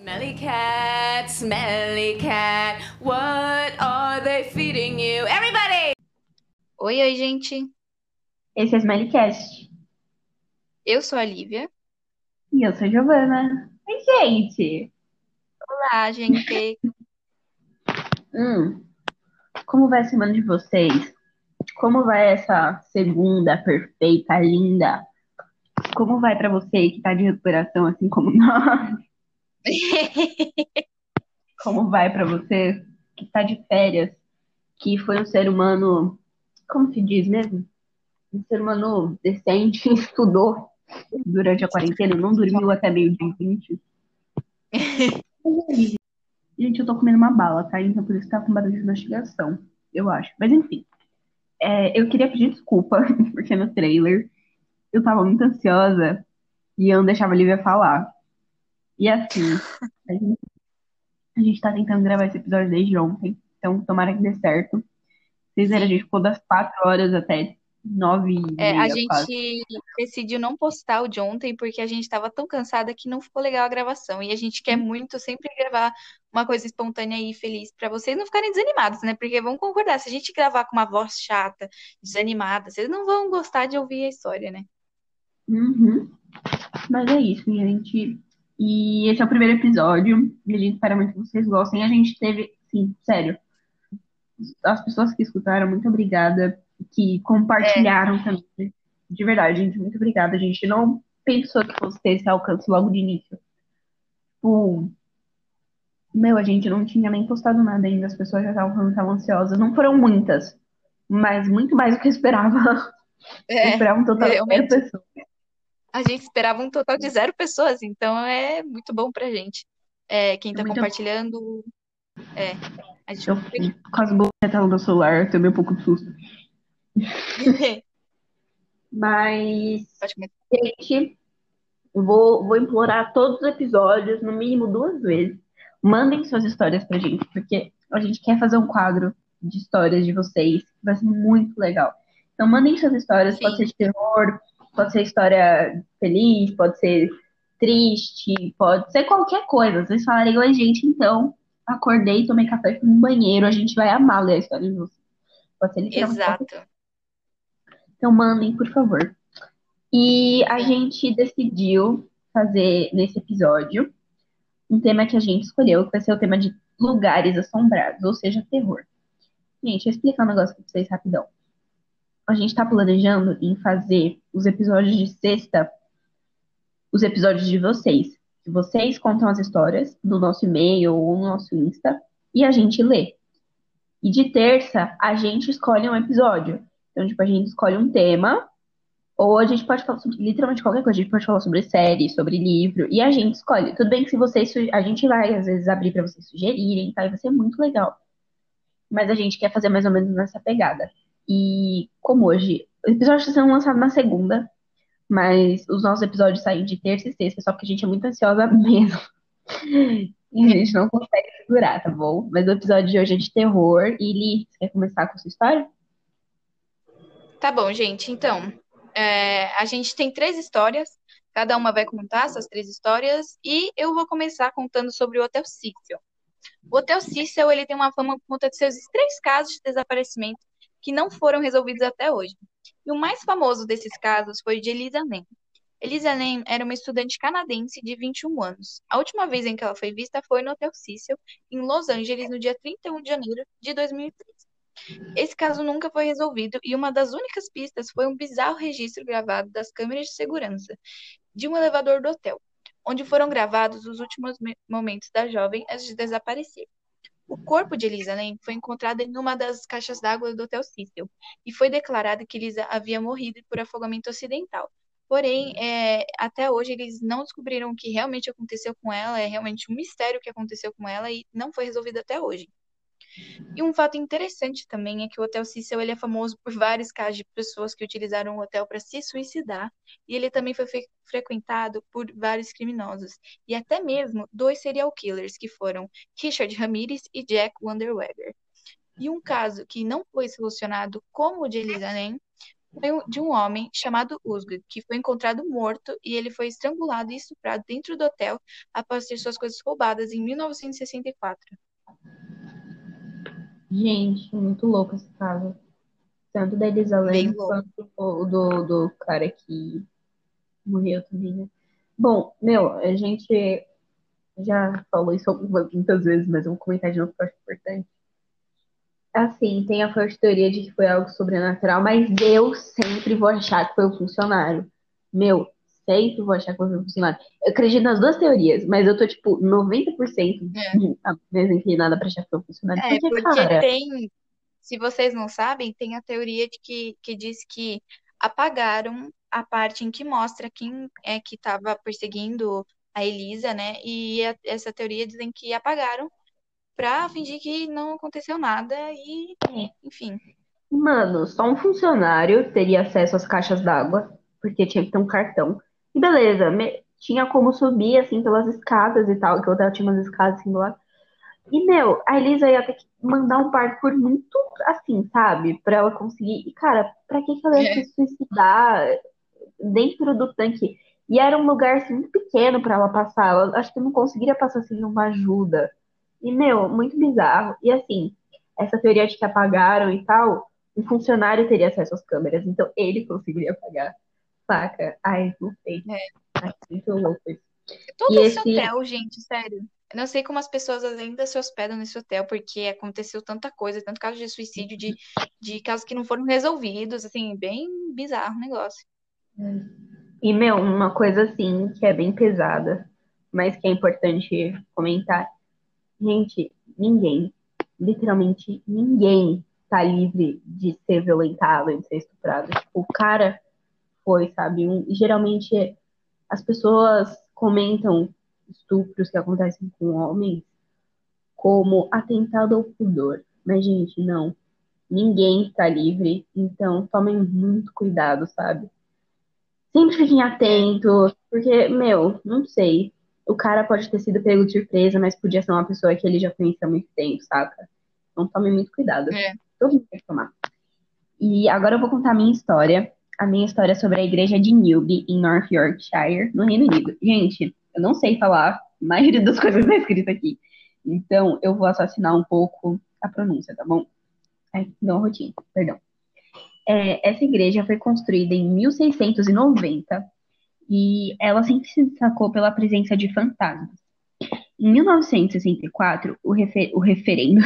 Smelly cat, smelly cat, what are they feeding you? Everybody! Oi, oi, gente. Esse é o Smilecast. Eu sou a Lívia. E eu sou a Giovana. Oi, gente! Olá, gente. Hum, como vai a semana de vocês? Como vai essa segunda perfeita, linda? Como vai pra você que tá de recuperação, assim como nós? Como vai pra você que tá de férias, que foi um ser humano, como se diz mesmo? Um ser humano decente, estudou durante a quarentena, não dormiu até meio-dia e vinte. Gente, eu tô comendo uma bala, tá? Então por isso tá com barulho de investigação, eu acho. Mas enfim, é, eu queria pedir desculpa, porque no trailer eu tava muito ansiosa e eu não deixava a Lívia falar. E assim, a gente, a gente tá tentando gravar esse episódio desde ontem, então tomara que dê certo. Vocês viram, a gente ficou das quatro horas até nove e É, a meia, quase. gente decidiu não postar o de ontem porque a gente tava tão cansada que não ficou legal a gravação. E a gente quer muito sempre gravar uma coisa espontânea e feliz pra vocês não ficarem desanimados, né? Porque vamos concordar, se a gente gravar com uma voz chata, desanimada, vocês não vão gostar de ouvir a história, né? Uhum. Mas é isso, gente. E esse é o primeiro episódio. E a gente espera muito que vocês gostem. A gente teve, sim, sério. As pessoas que escutaram, muito obrigada. Que compartilharam também. De verdade, gente, muito obrigada. A gente não pensou que fosse ter esse alcance logo de início. Tipo, meu, a gente não tinha nem postado nada ainda. As pessoas já estavam falando que estavam ansiosas. Não foram muitas, mas muito mais do que eu esperava. Eu É, esperava um total de zero realmente. pessoas. A gente esperava um total de zero pessoas, então é muito bom pra gente. É, quem tá Muito- compartilhando, é, a gente Eu quase botei a tela do celular, tomei um pouco de susto. Mas, gente, vou, vou implorar todos os episódios, no mínimo duas vezes. Mandem suas histórias pra gente, porque a gente quer fazer um quadro de histórias de vocês, que vai ser muito legal. Então, mandem suas histórias, Sim. pode ser de terror, pode ser história feliz, pode ser triste, pode ser qualquer coisa. Vocês falarem, oi, gente, então, acordei, tomei café, no banheiro, a gente vai amar ler a história de vocês. Pode ser literalmente Exato. então mandem, por favor. E a gente decidiu fazer nesse episódio um tema que a gente escolheu, que vai ser o tema de lugares assombrados, ou seja, terror. Gente, eu explicar um negócio pra vocês rapidão. A gente tá planejando em fazer os episódios de sexta, os episódios de vocês. Vocês contam as histórias no nosso e-mail ou no nosso Insta e a gente lê. E de terça, a gente escolhe um episódio. Então, tipo, a gente escolhe um tema, ou a gente pode falar sobre literalmente qualquer coisa. A gente pode falar sobre série, sobre livro, e a gente escolhe. Tudo bem que se vocês. A gente vai, às vezes, abrir pra vocês sugerirem, tá? E vai ser muito legal. Mas a gente quer fazer mais ou menos nessa pegada. E como hoje. O episódio está sendo lançado na segunda, mas os nossos episódios saem de terça e sexta, só porque a gente é muito ansiosa mesmo. E a gente não consegue segurar, tá bom? Mas o episódio de hoje é de terror. E Li, você quer começar com a sua história? Tá bom, gente. Então, é, a gente tem três histórias. Cada uma vai contar essas três histórias. E eu vou começar contando sobre o Hotel Cecil. O Hotel Cecil, ele tem uma fama por conta de seus três casos de desaparecimento que não foram resolvidos até hoje. E o mais famoso desses casos foi o de Elisa Lam. Elisa Lam era uma estudante canadense de 21 anos. A última vez em que ela foi vista foi no Hotel Cecil, em Los Angeles, no dia 31 de janeiro de 2003. Esse caso nunca foi resolvido e uma das únicas pistas foi um bizarro registro gravado das câmeras de segurança de um elevador do hotel, onde foram gravados os últimos me- momentos da jovem antes de desaparecer. O corpo de Elisa Lam foi encontrado em uma das caixas d'água do Hotel Cecil e foi declarado que Elisa havia morrido por afogamento acidental. Porém, é, até hoje eles não descobriram o que realmente aconteceu com ela, é realmente um mistério o que aconteceu com ela e não foi resolvido até hoje. E um fato interessante também é que o Hotel Cecil ele é famoso por vários casos de pessoas que utilizaram o hotel para se suicidar, e ele também foi fre- frequentado por vários criminosos, e até mesmo dois serial killers, que foram Richard Ramirez e Jack Wanderweger. E um caso que não foi solucionado como o de Elisa Lam foi de um homem chamado Usgood, que foi encontrado morto e ele foi estrangulado e estuprado dentro do hotel após ter suas coisas roubadas em 1964. Gente, muito louco esse caso. Tanto da Elisa Lam quanto o do, do cara que morreu também, né? Bom, meu, a gente já falou isso algumas- muitas vezes, mas eu vou comentar de novo porque eu acho importante. Assim, tem a forte teoria de que foi algo sobrenatural, mas eu sempre vou achar que foi um funcionário. Meu, sempre vou achar que foi um funcionário. Eu acredito nas duas teorias, mas eu tô, tipo, 90% É. inclinada pra achar que foi um funcionário. É, Porque, porque tem, se vocês não sabem, tem a teoria de que, que diz que apagaram a parte em que mostra quem é que estava perseguindo a Elisa, né? E a- essa teoria dizem que apagaram pra fingir que não aconteceu nada e, É. enfim. Mano, só um funcionário teria acesso às caixas d'água, porque tinha que ter um cartão. E beleza, me- tinha como subir assim pelas escadas e tal, que o hotel tinha umas escadas assim do lado. E, meu, a Elisa ia ter que mandar um parkour muito assim, sabe? Pra ela conseguir. E, cara, pra que que ela ia É. se suicidar dentro do tanque? E era um lugar assim, muito pequeno pra ela passar. Ela acho que não conseguiria passar sem uma ajuda. E, meu, muito bizarro. E assim, essa teoria de que apagaram e tal, um funcionário teria acesso às câmeras, então ele conseguiria apagar. Saca? Ai, não sei. É. Acho muito louco isso. Todo E esse esse- hotel, gente, sério. Eu não sei como as pessoas ainda se hospedam nesse hotel, porque aconteceu tanta coisa, tanto caso de suicídio, de, de casos que não foram resolvidos, assim, bem bizarro o negócio. E, meu, uma coisa assim que é bem pesada, mas que é importante comentar. Gente, ninguém, literalmente ninguém tá livre de ser violentado, de ser estuprado. Tipo, o cara foi, sabe? Um, geralmente as pessoas comentam estupros que acontecem com homens como atentado ao pudor. Mas, gente, não. Ninguém está livre, então tomem muito cuidado, sabe? Sempre fiquem atentos, porque, meu, não sei. O cara pode ter sido pego de surpresa, mas podia ser uma pessoa que ele já conhecia há muito tempo, saca? Então tomem muito cuidado. É. Todo mundo tem que tomar. E agora eu vou contar a minha história. A minha história sobre a igreja de Newby, em North Yorkshire, no Reino Unido. Gente, eu não sei falar a maioria das coisas está escrita aqui. Então, eu vou assassinar um pouco a pronúncia, tá bom? Ai, não, rotina, perdão. É, essa igreja foi construída em 1690 e ela sempre se destacou pela presença de fantasmas. Em 1964, o, refe- o referendo,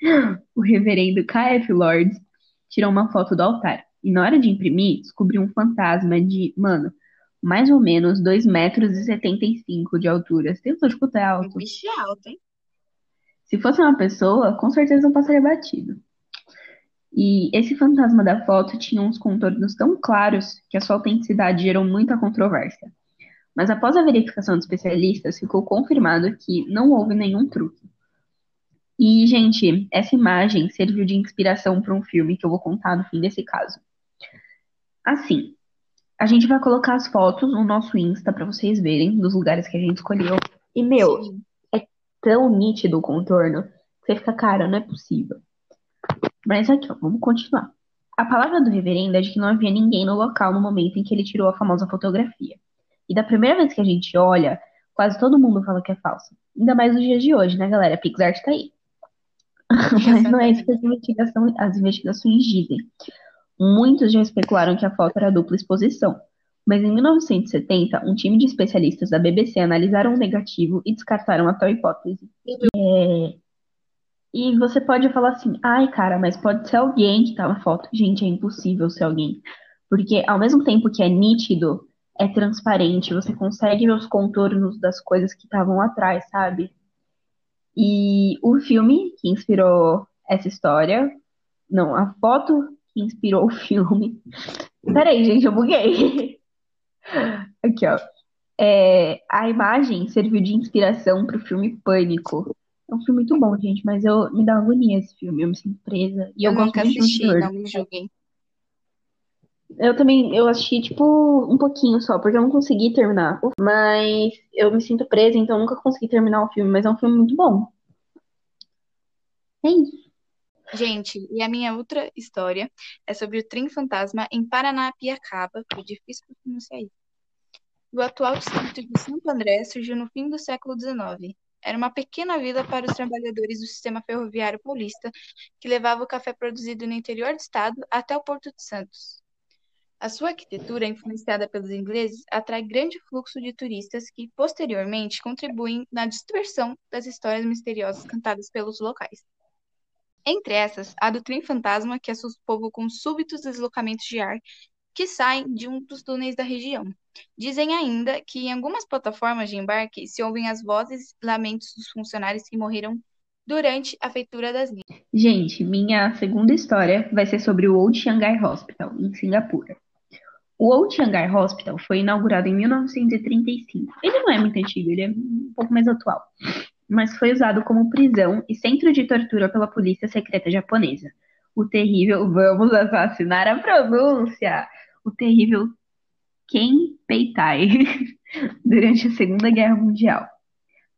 o reverendo K.F. Lords tirou uma foto do altar e na hora de imprimir, descobriu um fantasma de, mano, mais ou menos 2 metros e 75 de altura. Você tem noção de quanto é alto? bicho alto, hein? Se fosse uma pessoa, com certeza não passaria batido. E esse fantasma da foto tinha uns contornos tão claros que a sua autenticidade gerou muita controvérsia. Mas após a verificação dos especialistas, ficou confirmado que não houve nenhum truque. E, gente, essa imagem serviu de inspiração para um filme que eu vou contar no fim desse caso. Assim, a gente vai colocar as fotos no nosso Insta para vocês verem dos lugares que a gente escolheu. E, meu, Sim. tão nítido o contorno que você fica, cara, não é possível. Mas aqui, ó, vamos continuar. A palavra do reverendo é de que não havia ninguém no local no momento em que ele tirou a famosa fotografia. E da primeira vez que a gente olha, quase todo mundo fala que é falso. Ainda mais nos dias de hoje, né, galera? PixArt tá aí. Mas não é isso que as, investigação- as investigações dizem. Muitos já especularam que a foto era dupla exposição. Mas em 1970, um time de especialistas da BBC analisaram o negativo e descartaram a tal hipótese. É, E você pode falar assim, ai, cara, mas pode ser alguém que tá na foto. Gente, é impossível ser alguém. Porque ao mesmo tempo que é nítido, é transparente, você consegue ver os contornos das coisas que estavam atrás, sabe? E o filme que inspirou essa história, não, a foto que inspirou o filme. Peraí, gente, eu buguei. Aqui, ó. É, a imagem serviu de inspiração pro filme Pânico. É um filme muito bom, gente, mas eu me dá agonia esse filme, eu me sinto presa. E eu Eu gosto nunca assisti, não me julguem. Eu também, eu assisti, tipo, um pouquinho só, porque eu não consegui terminar. Mas eu me sinto presa, então eu nunca consegui terminar o filme, mas é um filme muito bom. É isso. Gente, e a minha outra história é sobre o trem fantasma em Paranapiacaba, foi difícil pronunciar isso. O atual distrito de Santo André surgiu no fim do século XIX. Era uma pequena vila para os trabalhadores do sistema ferroviário paulista, que levava o café produzido no interior do estado até o Porto de Santos. A sua arquitetura, influenciada pelos ingleses, atrai grande fluxo de turistas que, posteriormente, contribuem na dispersão das histórias misteriosas cantadas pelos locais. Entre essas, a do trem fantasma, que assusta o povo com súbitos deslocamentos de ar que saem de um dos túneis da região. Dizem ainda que em algumas plataformas de embarque se ouvem as vozes e lamentos dos funcionários que morreram durante a feitura das linhas. Gente, minha segunda história vai ser sobre o Old Shanghai Hospital, em Singapura. O Old Shanghai Hospital foi inaugurado em 1935. Ele não é muito antigo, ele é um pouco mais atual mas foi usado como prisão e centro de tortura pela polícia secreta japonesa. O terrível, vamos assassinar a pronúncia, o terrível Ken Peitai, durante a Segunda Guerra Mundial.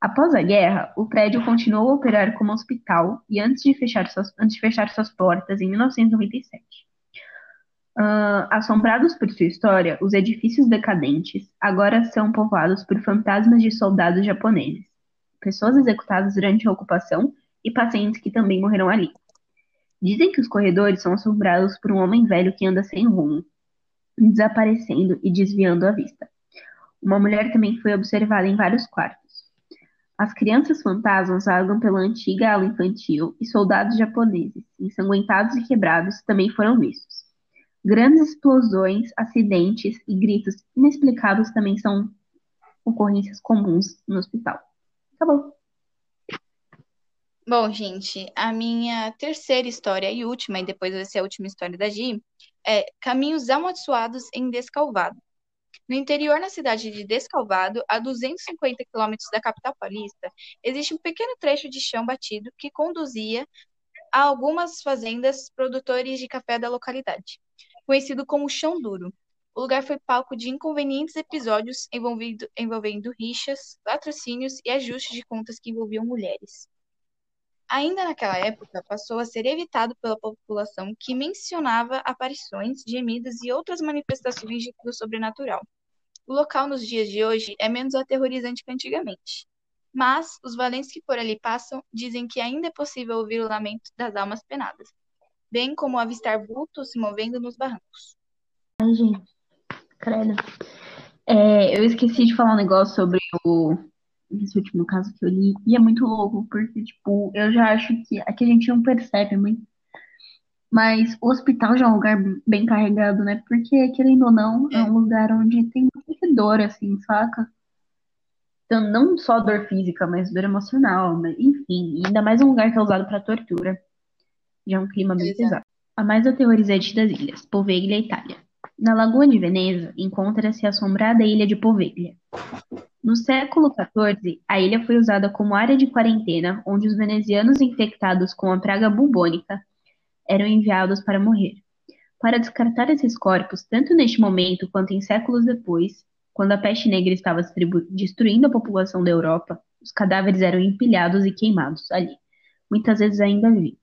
Após a guerra, o prédio continuou a operar como hospital e antes de fechar suas, antes de fechar suas portas em 1997. Uh, assombrados por sua história, os edifícios decadentes agora são povoados por fantasmas de soldados japoneses pessoas executadas durante a ocupação e pacientes que também morreram ali. Dizem que os corredores são assombrados por um homem velho que anda sem rumo, desaparecendo e desviando a vista. Uma mulher também foi observada em vários quartos. As crianças fantasmas vagam pela antiga ala infantil e soldados japoneses, ensanguentados e quebrados, também foram vistos. Grandes explosões, acidentes e gritos inexplicáveis também são ocorrências comuns no hospital. Acabou. Bom, gente, a minha terceira história e última, e depois vai ser a última história da Gi, é Caminhos Amaldiçoados em Descalvado. No interior, na cidade de Descalvado, a 250 quilômetros da capital paulista, existe um pequeno trecho de chão batido que conduzia a algumas fazendas produtores de café da localidade, conhecido como Chão Duro. O lugar foi palco de inconvenientes episódios envolvendo, rixas, latrocínios e ajustes de contas que envolviam mulheres. Ainda naquela época, passou a ser evitado pela população que mencionava aparições, gemidos e outras manifestações de do sobrenatural. O local nos dias de hoje é menos aterrorizante que antigamente. Mas os valentes que por ali passam dizem que ainda é possível ouvir o lamento das almas penadas, bem como avistar vultos se movendo nos barrancos. Ai, gente, Credo. É, eu esqueci de falar um negócio sobre o esse último caso que eu li, e é muito louco, porque, tipo, eu já acho que aqui a gente não percebe muito. Mas o hospital já é um lugar bem carregado, né? Porque, querendo ou não, é, é um lugar onde tem muita dor, assim, saca? Então, não só dor física, mas dor emocional, mas, enfim. Ainda mais um lugar que é usado para tortura. Já é um clima bem Exato. pesado. A mais aterrorizante das ilhas, Poveglia, Itália. Na Lagoa de Veneza encontra-se a assombrada ilha de Poveglia. No século XIV, a ilha foi usada como área de quarentena, onde os venezianos infectados com a praga bubônica eram enviados para morrer. Para descartar esses corpos, tanto neste momento quanto em séculos depois, quando a peste negra estava destruindo a população da Europa, os cadáveres eram empilhados e queimados ali, muitas vezes ainda vivos.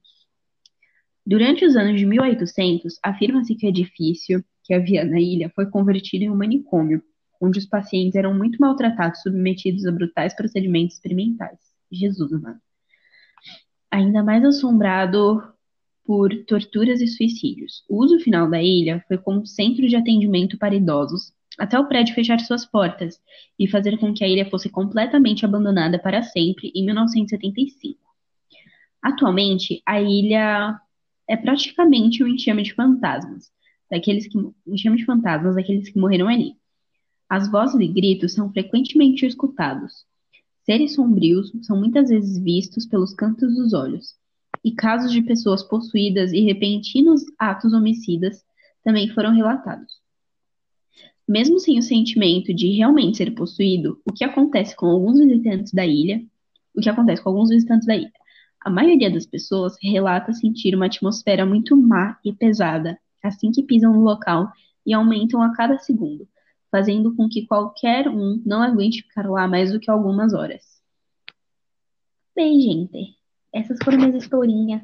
Durante os anos de 1800, afirma-se que o edifício que havia na ilha foi convertido em um manicômio, onde os pacientes eram muito maltratados, submetidos a brutais procedimentos experimentais. Jesus, mano. Ainda mais assombrado por torturas e suicídios. O uso final da ilha foi como centro de atendimento para idosos, até o prédio fechar suas portas e fazer com que a ilha fosse completamente abandonada para sempre em 1975. Atualmente, a ilha é praticamente um enxame de fantasmas, daqueles que enxame de fantasmas daqueles que morreram ali. As vozes e gritos são frequentemente escutados. Seres sombrios são muitas vezes vistos pelos cantos dos olhos, e casos de pessoas possuídas e repentinos atos homicidas também foram relatados. Mesmo sem o sentimento de realmente ser possuído, o que acontece com alguns visitantes da ilha, o que acontece com alguns visitantes da ilha, a maioria das pessoas relata sentir uma atmosfera muito má e pesada assim que pisam no local e aumentam a cada segundo, fazendo com que qualquer um não aguente ficar lá mais do que algumas horas. Bem, gente, essas foram minhas historinhas.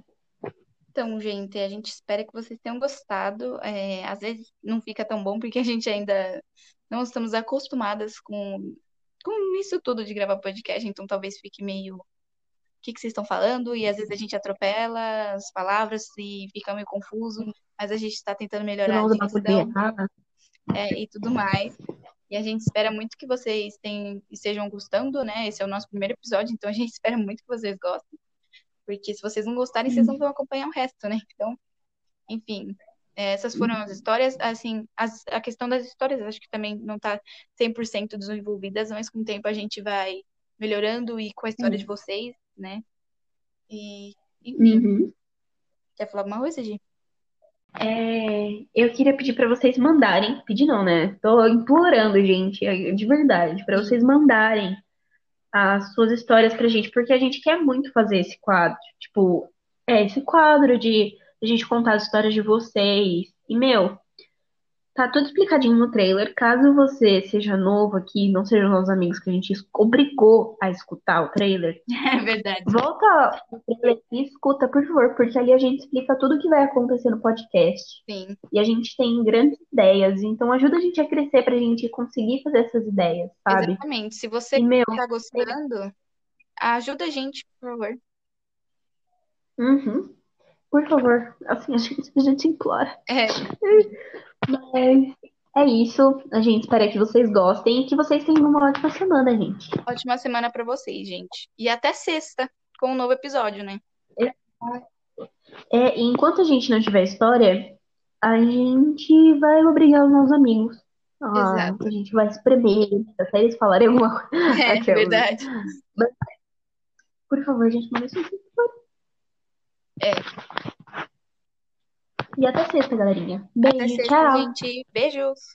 Então, gente, a gente espera que vocês tenham gostado. É, às vezes não fica tão bom porque a gente ainda não estamos acostumadas com, com isso tudo de gravar podcast, então talvez fique meio. O que, que vocês estão falando? E às vezes a gente atropela as palavras e fica meio confuso, mas a gente está tentando melhorar a dicção errada. é, e tudo mais. E a gente espera muito que vocês tenham, estejam gostando, né? Esse é o nosso primeiro episódio, então a gente espera muito que vocês gostem. Porque se vocês não gostarem, vocês não vão acompanhar o resto, né? Então, enfim, é, essas foram as histórias. Assim, as- a questão das histórias, acho que também não tá 100% desenvolvidas, mas com o tempo a gente vai melhorando e com a história de vocês, né? E, enfim, Uhum. quer falar alguma coisa, Gi? É, eu queria pedir pra vocês mandarem, pedir não, né? Tô implorando, gente, é, de verdade, pra vocês mandarem as suas histórias pra gente, porque a gente quer muito fazer esse quadro, tipo, é esse quadro de a gente contar as histórias de vocês. E meu, tá tudo explicadinho no trailer. Caso você seja novo aqui, não sejam nossos amigos que a gente obrigou a escutar o trailer, É verdade. volta no trailer e escuta, por favor, porque ali a gente explica tudo o que vai acontecer no podcast. Sim, E a gente tem grandes ideias, então ajuda a gente a crescer pra gente conseguir fazer essas ideias, sabe? exatamente. Se você E, meu, tá gostando, ajuda a gente, por favor. uhum, por favor, assim, a gente, a gente implora. É, Mas é isso, a gente espera que vocês gostem e que vocês tenham uma ótima semana, gente. ótima semana pra vocês, gente. E até sexta, com um novo episódio, né? É, e enquanto a gente não tiver história, a gente vai obrigar os nossos amigos. Ah, Exato. a gente vai espremer, até eles falarem alguma coisa. É, Aquela. verdade. Por favor, gente, manda isso. É. E até sexta, galerinha. Até Beijo, sexta, tchau. gente. Beijos.